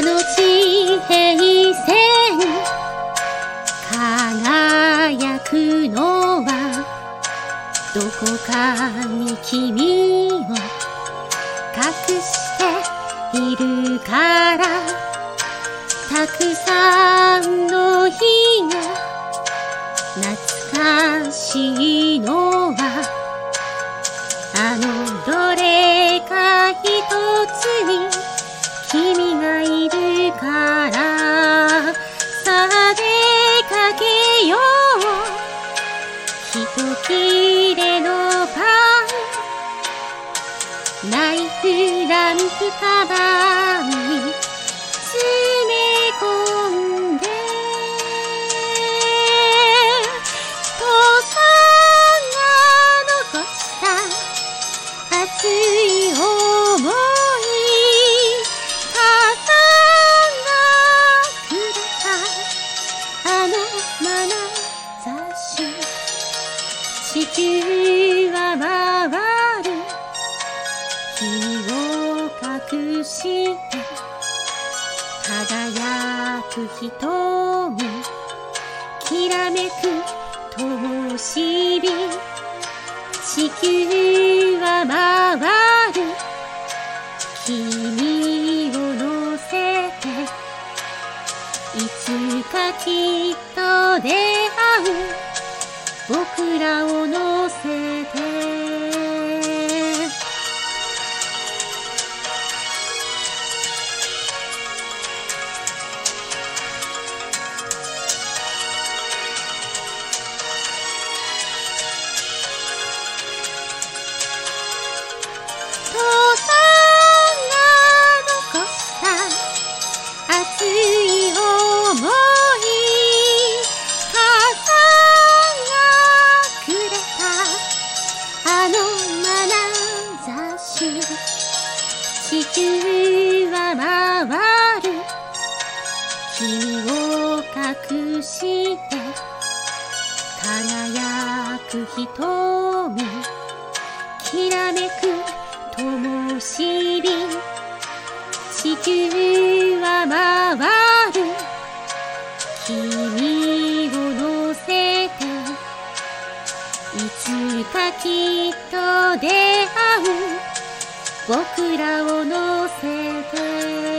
あの地平線輝くのはどこかに君を隠しているからたくさんの日が懐かしいのはあのどれからさでかけよう。ひと切れのパン。ナイフランプカバンし地球は回る。君を隠して輝く瞳。きらめく灯火。地球は回る。君を乗せていつかきっと出会う。僕らを乗せて。父さんが残した熱い回る。君を隠して輝く瞳。きらめく灯火。地球は回る。君を乗せていつかきっと出会う。僕らを乗せて